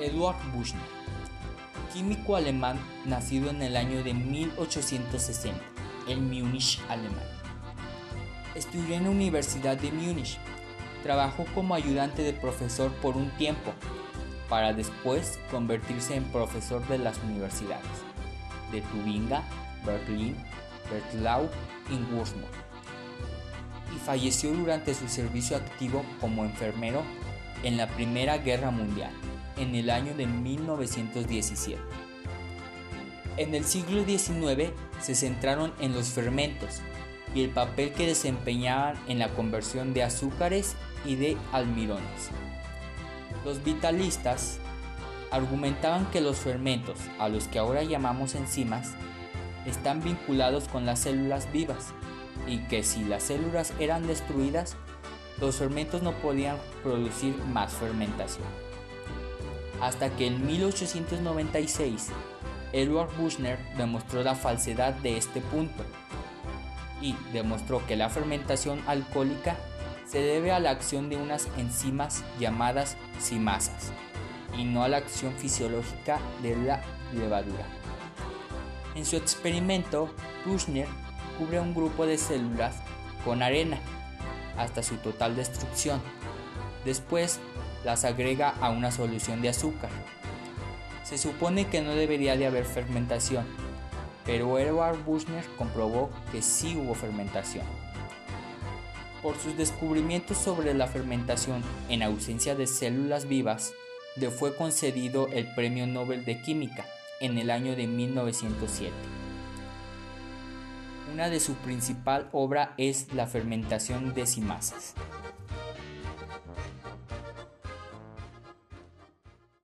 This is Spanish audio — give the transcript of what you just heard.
Eduard Buchner, químico alemán nacido en el año de 1860 en Múnich, Alemania. Estudió en la Universidad de Múnich. Trabajó como ayudante de profesor por un tiempo, para después convertirse en profesor de las universidades de Tubinga, Berlín, Breslau y Würzburg. Y falleció durante su servicio activo como enfermero en la Primera Guerra Mundial, en el año de 1917. En el siglo XIX se centraron en los fermentos y el papel que desempeñaban en la conversión de azúcares y de almidones. Los vitalistas argumentaban que los fermentos, a los que ahora llamamos enzimas, están vinculados con las células vivas y que si las células eran destruidas, los fermentos no podían producir más fermentación. Hasta que en 1896 Edward Buchner demostró la falsedad de este punto y demostró que la fermentación alcohólica se debe a la acción de unas enzimas llamadas simasas y no a la acción fisiológica de la levadura. En su experimento, Buchner cubre un grupo de células con arena hasta su total destrucción. Después las agrega a una solución de azúcar se supone que no debería de haber fermentación, pero Edward Buchner comprobó que sí hubo fermentación. Por sus descubrimientos sobre la fermentación en ausencia de células vivas, le fue concedido el Premio Nobel de Química en el año de 1907. Una de su principal obra es La fermentación de simasas.